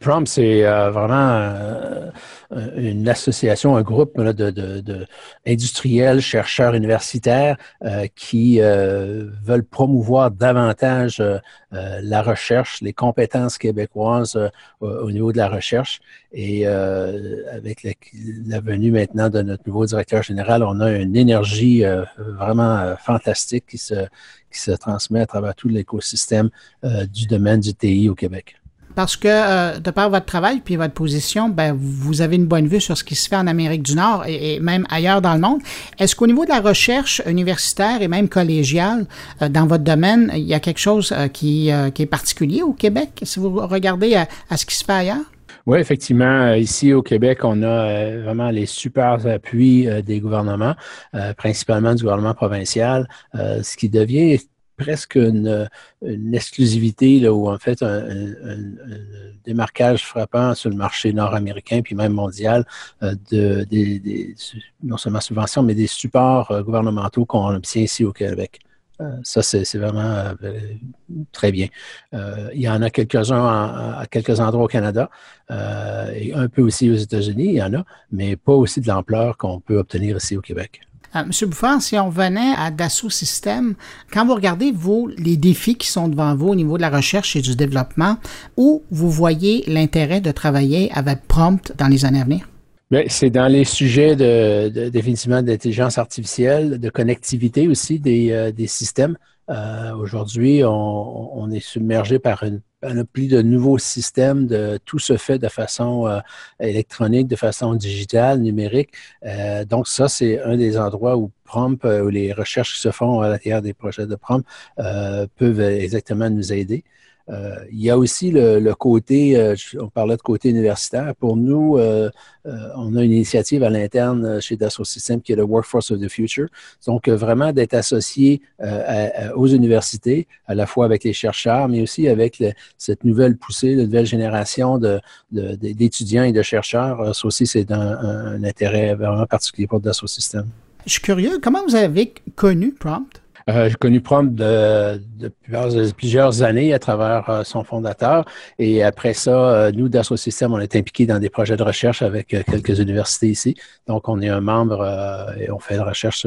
Speaker 4: Prompt, c'est vraiment euh, une association, un groupe de, de, industriels, chercheurs universitaires euh, qui euh, veulent promouvoir davantage la recherche, les compétences québécoises au niveau de la recherche. Et avec la, venue maintenant de notre nouveau directeur général, on a une énergie vraiment fantastique qui se, qui se transmet à travers tout l'écosystème du domaine du TI au Québec.
Speaker 1: Parce que euh, de par votre travail puis votre position, ben, vous avez une bonne vue sur ce qui se fait en Amérique du Nord et, même ailleurs dans le monde. Est-ce qu'au niveau de la recherche universitaire et même collégiale euh, dans votre domaine, il y a quelque chose qui, qui, est particulier au Québec si vous regardez à, ce qui se fait ailleurs?
Speaker 4: Oui, effectivement, ici au Québec, on a vraiment les super appuis des gouvernements, principalement du gouvernement provincial, ce qui devient presque une, exclusivité là, ou en fait un, démarquage frappant sur le marché nord-américain puis même mondial euh, de, des, non seulement subventions, mais des supports euh, gouvernementaux qu'on obtient ici au Québec. Euh, ça, c'est vraiment très bien. il y en a quelques-uns à, quelques endroits au Canada et un peu aussi aux États-Unis, il y en a, mais pas aussi de l'ampleur qu'on peut obtenir ici au Québec.
Speaker 1: Euh, Monsieur Bouffard, si on venait à Dassault Systèmes, quand vous regardez, les défis qui sont devant vous au niveau de la recherche et du développement, où vous voyez l'intérêt de travailler avec Prompt dans les années à venir?
Speaker 4: c'est dans les sujets de, définitivement d'intelligence artificielle, de connectivité aussi des, euh, systèmes. Euh, aujourd'hui, on, est submergé par une panoplie de nouveaux systèmes, de tout se fait de façon euh, électronique, de façon digitale, numérique. Euh, donc ça, c'est un des endroits où Prompt, euh, où les recherches qui se font à l'intérieur des projets de Prompt peuvent exactement nous aider. Euh, il y a aussi le, côté, euh, on parlait de côté universitaire. Pour nous, euh, on a une initiative à l'interne chez Dassault Systèmes qui est le Workforce of the Future. Donc, vraiment d'être associé aux universités, à la fois avec les chercheurs, mais aussi avec cette nouvelle poussée, la nouvelle génération d'étudiants et de chercheurs. Ça aussi, c'est un, intérêt vraiment particulier pour Dassault Systèmes.
Speaker 1: Je suis curieux, comment vous avez connu Prompt?
Speaker 4: Euh, j'ai connu Prompt depuis plusieurs années à travers euh, son fondateur. Et après ça, euh, nous, Dassault Systèmes, on est impliqués dans des projets de recherche avec quelques universités ici. Donc, on est un membre et on fait de recherche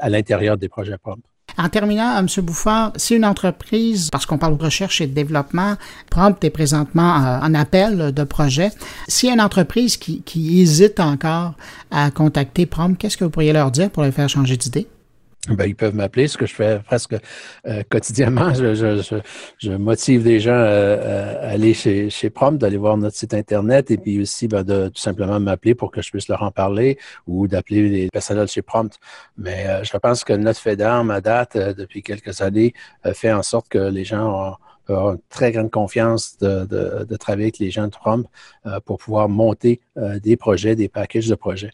Speaker 4: à, l'intérieur des projets Prompt.
Speaker 1: En terminant, M. Bouffard, si une entreprise, parce qu'on parle de recherche et de développement, Prompt est présentement en appel de projet. Si une entreprise qui, qui hésite encore à contacter Prompt, qu'est-ce que vous pourriez leur dire pour les faire changer d'idée?
Speaker 4: Ben, ils peuvent m'appeler, ce que je fais presque euh, quotidiennement. Je, je, je, motive les gens à, aller chez, chez Prompt, d'aller voir notre site Internet et puis aussi ben, de tout simplement m'appeler pour que je puisse leur en parler ou d'appeler les personnels chez Prompt. Mais euh, je pense que notre fait d'armes à date, euh, depuis quelques années, fait en sorte que les gens ont, une très grande confiance de, de, de, travailler avec les gens de Prompt pour pouvoir monter des projets, des packages de projets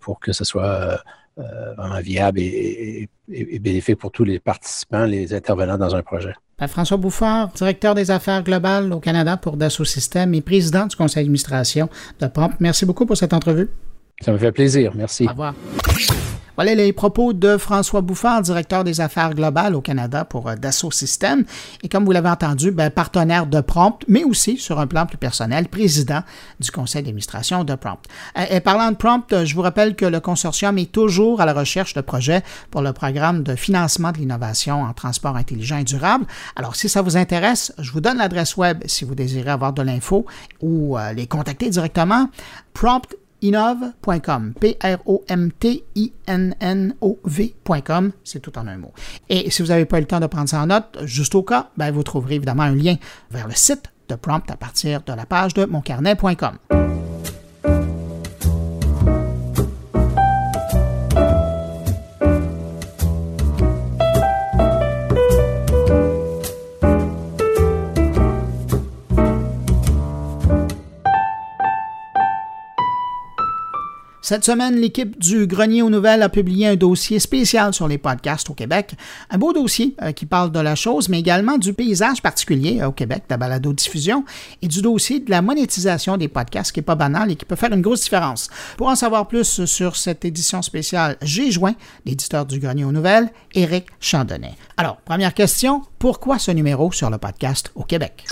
Speaker 4: pour que ce soit euh, vraiment viable et, bénéfique pour tous les participants, les intervenants dans un projet.
Speaker 1: François Bouffard, directeur des affaires globales au Canada pour Dassault Systèmes et président du conseil d'administration de Prompt. Merci beaucoup pour cette entrevue.
Speaker 4: Ça me fait plaisir. Merci.
Speaker 1: Au revoir. Voilà les propos de François Bouffard, directeur des affaires globales au Canada pour euh, Dassault Systèmes. Et comme vous l'avez entendu, ben, partenaire de Prompt, mais aussi, sur un plan plus personnel, président du conseil d'administration de Prompt. Euh, et, parlant de Prompt, je vous rappelle que le consortium est toujours à la recherche de projets pour le programme de financement de l'innovation en transport intelligent et durable. Alors, si ça vous intéresse, je vous donne l'adresse web si vous désirez avoir de l'info ou euh, les contacter directement. Prompt inov.com. P-R-O-M-T-I-N-N-O-V.com. C'est tout en un mot. Et si vous n'avez pas eu le temps de prendre ça en note, juste au cas, ben, vous trouverez évidemment un lien vers le site de Prompt à partir de la page de moncarnet.com. Cette semaine, l'équipe du Grenier aux Nouvelles a publié un dossier spécial sur les podcasts au Québec. Un beau dossier euh, qui parle de la chose, mais également du paysage particulier euh, au Québec, de la balado-diffusion, et du dossier de la monétisation des podcasts, qui n'est pas banal et qui peut faire une grosse différence. Pour en savoir plus sur cette édition spéciale, j'ai joint l'éditeur du Grenier aux Nouvelles, Éric Chandonnet. Alors, première question, pourquoi ce numéro sur le podcast au Québec?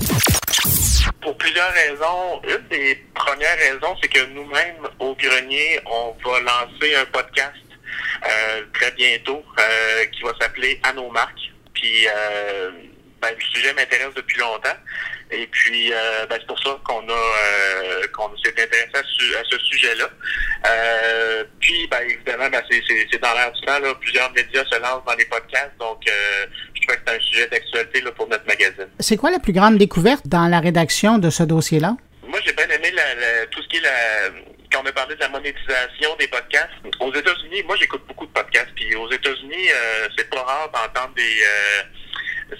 Speaker 5: Pour plusieurs raisons. Une des premières raisons, c'est que nous-mêmes, au grenier, on va lancer un podcast euh, très bientôt euh, qui va s'appeler À nos marques. Puis euh, ben, le sujet m'intéresse depuis longtemps. Et puis, euh, ben, c'est pour ça qu'on a euh, qu'on s'est intéressé à, ce sujet-là. Euh, puis, ben, évidemment, ben, c'est dans l'air du temps. Là, plusieurs médias se lancent dans les podcasts, donc je crois que c'est un sujet d'actualité pour notre magazine.
Speaker 1: C'est quoi la plus grande découverte dans la rédaction de ce dossier-là?
Speaker 5: Moi, j'ai bien aimé la, tout ce qui est la quand on a parlé de la monétisation des podcasts, aux États-Unis, moi j'écoute beaucoup de podcasts, puis aux États-Unis, c'est pas rare d'entendre des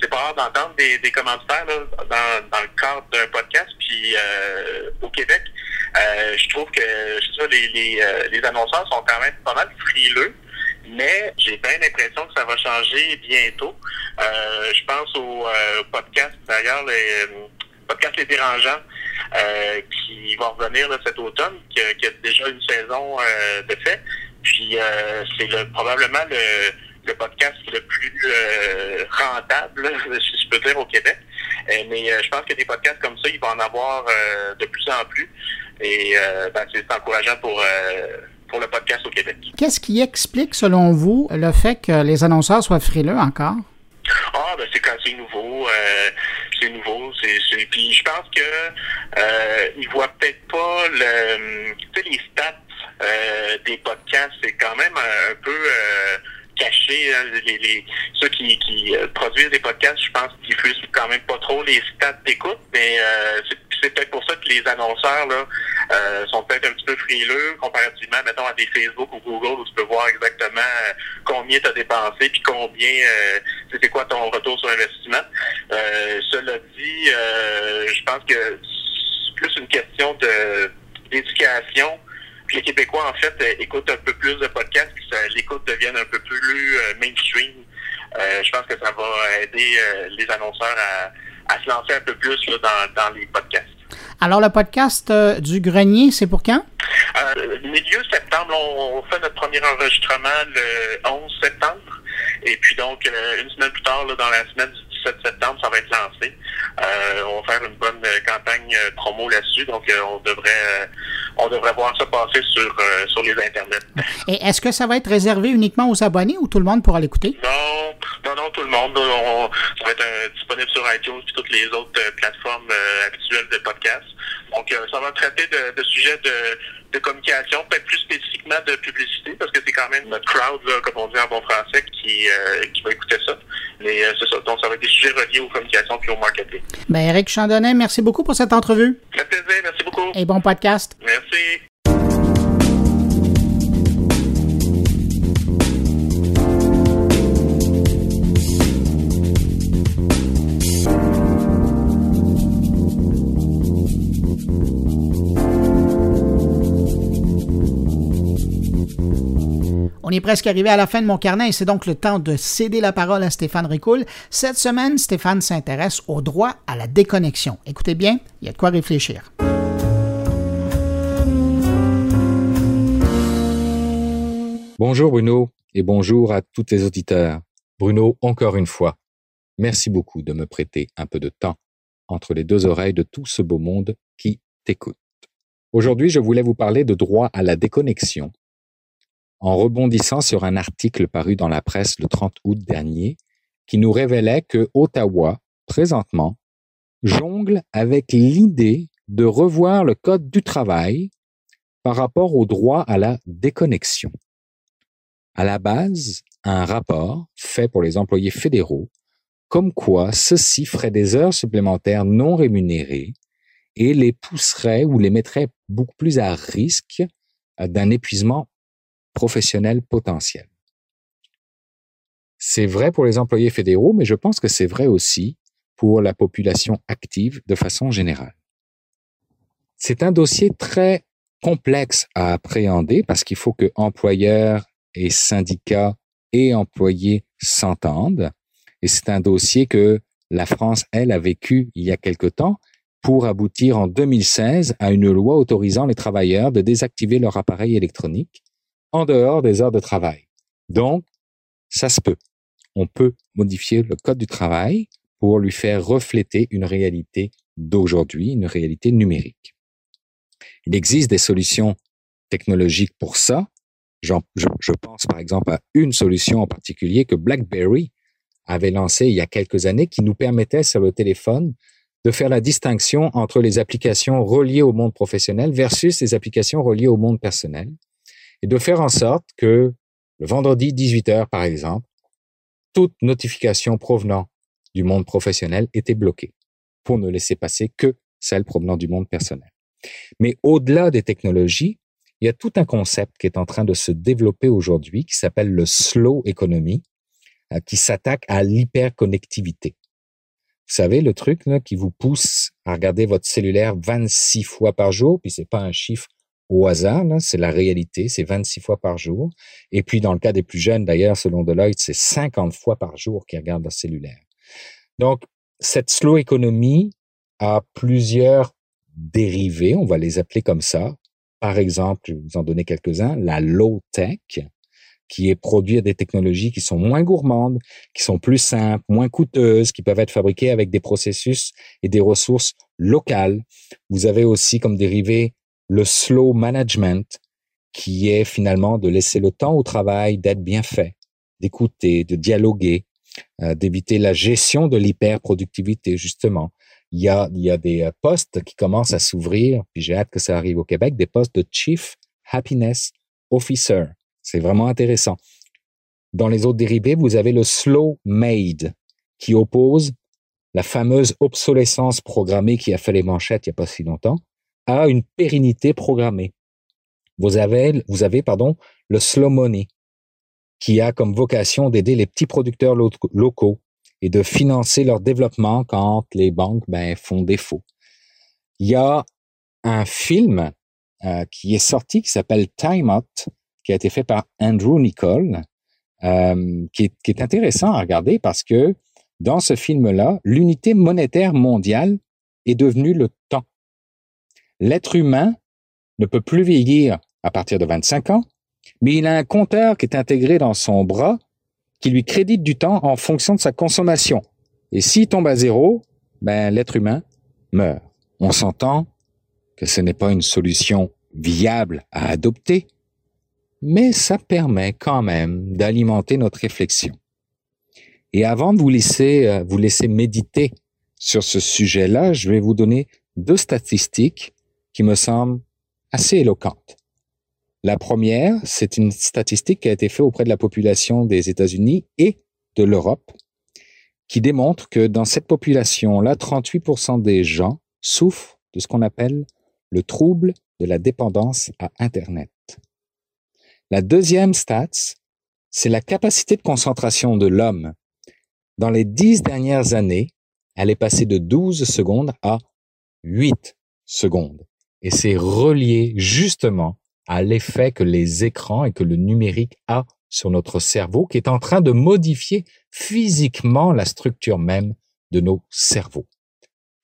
Speaker 5: c'est pas rare d'entendre des, des commentaires dans, dans le cadre d'un podcast. Puis euh, au Québec, euh, je trouve que ça, les, les, euh, les, annonceurs sont quand même pas mal frileux. Mais j'ai bien l'impression que ça va changer bientôt. je pense au podcast, d'ailleurs, les podcast Les Dérangeants, qui va revenir cet automne, qui, qui, a déjà une saison de fait. Puis c'est le, probablement le le podcast le plus euh, rentable, si je peux dire, au Québec. Euh, mais euh, je pense que des podcasts comme ça, il va en avoir de plus en plus. Et ben, c'est encourageant pour pour le podcast au Québec.
Speaker 1: Qu'est-ce qui explique, selon vous, le fait que les annonceurs soient frileux encore?
Speaker 5: Ah, ben c'est quand c'est nouveau. c'est nouveau. C'est, puis je pense que euh, ils voient peut-être pas le, les stats des podcasts. C'est quand même un, peu Hein, ceux qui, euh, produisent des podcasts, je pense qu'ils diffusent quand même pas trop les stats d'écoute, mais euh, c'est peut-être pour ça que les annonceurs là euh, sont peut-être un petit peu frileux comparativement, mettons, à des Facebook ou Google où tu peux voir exactement euh, combien tu as dépensé puis combien c'était quoi ton retour sur investissement. cela dit, je pense que c'est plus une question de d'éducation les Québécois, en fait, euh, écoutent un peu plus de podcasts, puis l'écoute devienne un peu plus euh, mainstream. Euh, je pense que ça va aider les annonceurs à, se lancer un peu plus dans, les podcasts.
Speaker 1: Alors, le podcast du grenier, c'est pour quand?
Speaker 5: milieu septembre, on, fait notre premier enregistrement le 11 septembre. Et puis donc, une semaine plus tard, dans la semaine du 17 septembre, ça va être lancé. on va faire une bonne campagne promo là-dessus. Donc, on devrait on devrait voir ça passer sur, euh, sur les Internets.
Speaker 1: Et est-ce que ça va être réservé uniquement aux abonnés ou tout le monde pourra l'écouter?
Speaker 5: Non, non, non, tout le monde. ça va être euh, disponible sur iTunes et toutes les autres euh, plateformes actuelles de podcast. Donc, ça va traiter de, de sujets de, de communication, peut-être plus spécifiquement de publicité, parce que c'est quand même notre crowd, là, comme on dit en bon français, qui, qui va écouter ça. Mais c'est ça. Donc, ça va être des sujets reliés aux communications et au marketing.
Speaker 1: Ben, Eric Chandonnet, merci beaucoup pour cette entrevue.
Speaker 5: Ça plaisir, merci beaucoup.
Speaker 1: Et bon podcast.
Speaker 5: Merci.
Speaker 1: Est presque arrivé à la fin de mon carnet et c'est donc le temps de céder la parole à Stéphane Ricoul. Cette semaine, Stéphane s'intéresse au droit à la déconnexion. Écoutez bien, il y a de quoi réfléchir.
Speaker 6: Bonjour Bruno et bonjour à tous les auditeurs. Bruno, encore une fois, merci beaucoup de me prêter un peu de temps entre les deux oreilles de tout ce beau monde qui t'écoute. Aujourd'hui, je voulais vous parler de droit à la déconnexion en rebondissant sur un article paru dans la presse le 30 août dernier qui nous révélait que Ottawa, présentement, jongle avec l'idée de revoir le Code du travail par rapport au droit à la déconnexion. À la base, un rapport fait pour les employés fédéraux comme quoi ceux-ci feraient des heures supplémentaires non rémunérées et les pousserait ou les mettrait beaucoup plus à risque d'un épuisement professionnels potentiels. C'est vrai pour les employés fédéraux, mais je pense que c'est vrai aussi pour la population active de façon générale. C'est un dossier très complexe à appréhender parce qu'il faut que employeurs et syndicats et employés s'entendent. Et c'est un dossier que la France, elle, a vécu il y a quelque temps pour aboutir en 2016 à une loi autorisant les travailleurs de désactiver leur appareil électronique en dehors des heures de travail. Donc, ça se peut. On peut modifier le code du travail pour lui faire refléter une réalité d'aujourd'hui, une réalité numérique. Il existe des solutions technologiques pour ça. Je, pense par exemple à une solution en particulier que BlackBerry avait lancée il y a quelques années qui nous permettait sur le téléphone de faire la distinction entre les applications reliées au monde professionnel versus les applications reliées au monde personnel et de faire en sorte que le vendredi 18h, par exemple, toute notification provenant du monde professionnel était bloquée pour ne laisser passer que celle provenant du monde personnel. Mais au-delà des technologies, il y a tout un concept qui est en train de se développer aujourd'hui qui s'appelle le slow economy, euh, qui s'attaque à l'hyperconnectivité. Vous savez, le truc qui vous pousse à regarder votre cellulaire 26 fois par jour, puis c'est pas un chiffre au hasard, c'est la réalité, c'est 26 fois par jour. Et puis, dans le cas des plus jeunes, d'ailleurs, selon Deloitte, c'est 50 fois par jour qu'ils regardent leur cellulaire. Donc, cette slow economy a plusieurs dérivés, on va les appeler comme ça. Par exemple, je vais vous en donner quelques-uns, la low tech, qui est produire des technologies qui sont moins gourmandes, qui sont plus simples, moins coûteuses, qui peuvent être fabriquées avec des processus et des ressources locales. Vous avez aussi comme dérivé le slow management, qui est finalement de laisser le temps au travail d'être bien fait, d'écouter, de dialoguer, euh, d'éviter la gestion de l'hyperproductivité, justement. Il y a, il y a des euh, postes qui commencent à s'ouvrir, puis j'ai hâte que ça arrive au Québec, des postes de Chief Happiness Officer. C'est vraiment intéressant. Dans les autres dérivés, vous avez le slow made qui oppose la fameuse obsolescence programmée qui a fait les manchettes il n'y a pas si longtemps à une pérennité programmée. Vous avez, vous avez pardon, le slow money qui a comme vocation d'aider les petits producteurs locaux et de financer leur développement quand les banques ben, font défaut. Il y a un film euh, qui est sorti qui s'appelle Time Out, qui a été fait par Andrew Nicole, euh, qui, est, qui est intéressant à regarder parce que dans ce film-là, l'unité monétaire mondiale est devenue le temps. L'être humain ne peut plus vieillir à partir de 25 ans, mais il a un compteur qui est intégré dans son bras qui lui crédite du temps en fonction de sa consommation. Et s'il tombe à zéro, ben, l'être humain meurt. On s'entend que ce n'est pas une solution viable à adopter, mais ça permet quand même d'alimenter notre réflexion. Et avant de vous laisser, euh, vous laisser méditer sur ce sujet-là, je vais vous donner deux statistiques qui me semblent assez éloquentes. La première, c'est une statistique qui a été faite auprès de la population des États-Unis et de l'Europe, qui démontre que dans cette population-là, 38% des gens souffrent de ce qu'on appelle le trouble de la dépendance à Internet. La deuxième stats, c'est la capacité de concentration de l'homme. Dans les dix dernières années, elle est passée de 12 secondes à 8 secondes. Et c'est relié justement à l'effet que les écrans et que le numérique a sur notre cerveau, qui est en train de modifier physiquement la structure même de nos cerveaux.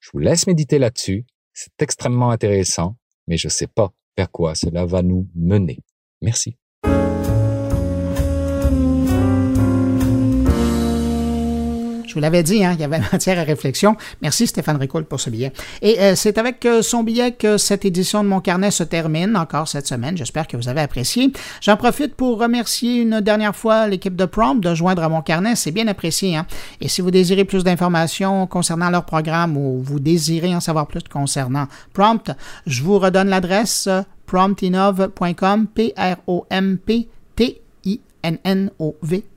Speaker 6: Je vous laisse méditer là-dessus. C'est extrêmement intéressant, mais je ne sais pas vers quoi cela va nous mener. Merci.
Speaker 1: Je vous l'avais dit, hein, il y avait matière à réflexion. Merci Stéphane Ricoul pour ce billet. Et euh, c'est avec euh, son billet que cette édition de mon carnet se termine encore cette semaine. J'espère que vous avez apprécié. J'en profite pour remercier une dernière fois l'équipe de Prompt de joindre à mon carnet. C'est bien apprécié. Hein? Et si vous désirez plus d'informations concernant leur programme ou vous désirez en savoir plus concernant Prompt, je vous redonne l'adresse euh, promptinov.com, P-R-O-M-P-T-I-N-N-O-V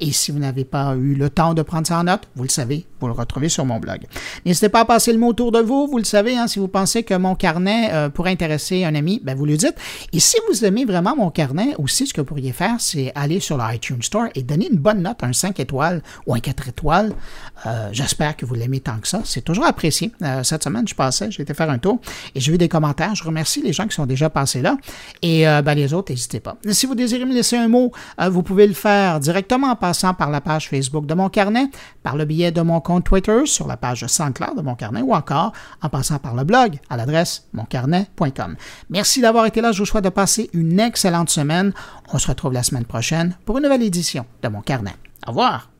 Speaker 1: et si vous n'avez pas eu le temps de prendre ça en note, vous le savez, vous le retrouvez sur mon blog. N'hésitez pas à passer le mot autour de vous, vous le savez, hein, si vous pensez que mon carnet euh, pourrait intéresser un ami, ben vous le dites. Et si vous aimez vraiment mon carnet, aussi ce que vous pourriez faire, c'est aller sur l'iTunes Store et donner une bonne note, un 5 étoiles ou un 4 étoiles. Euh, j'espère que vous l'aimez tant que ça. C'est toujours apprécié. Euh, cette semaine, je passais, j'ai été faire un tour et j'ai vu des commentaires. Je remercie les gens qui sont déjà passés là. Et ben, les autres, n'hésitez pas. Si vous désirez me laisser un mot, vous pouvez le faire directement en passant par la page Facebook de mon carnet, par le billet de mon compte Twitter sur la page SoundCloud de mon carnet ou encore en passant par le blog à l'adresse moncarnet.com. Merci d'avoir été là. Je vous souhaite de passer une excellente semaine. On se retrouve la semaine prochaine pour une nouvelle édition de mon carnet. Au revoir.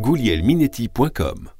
Speaker 7: goulielminetti.com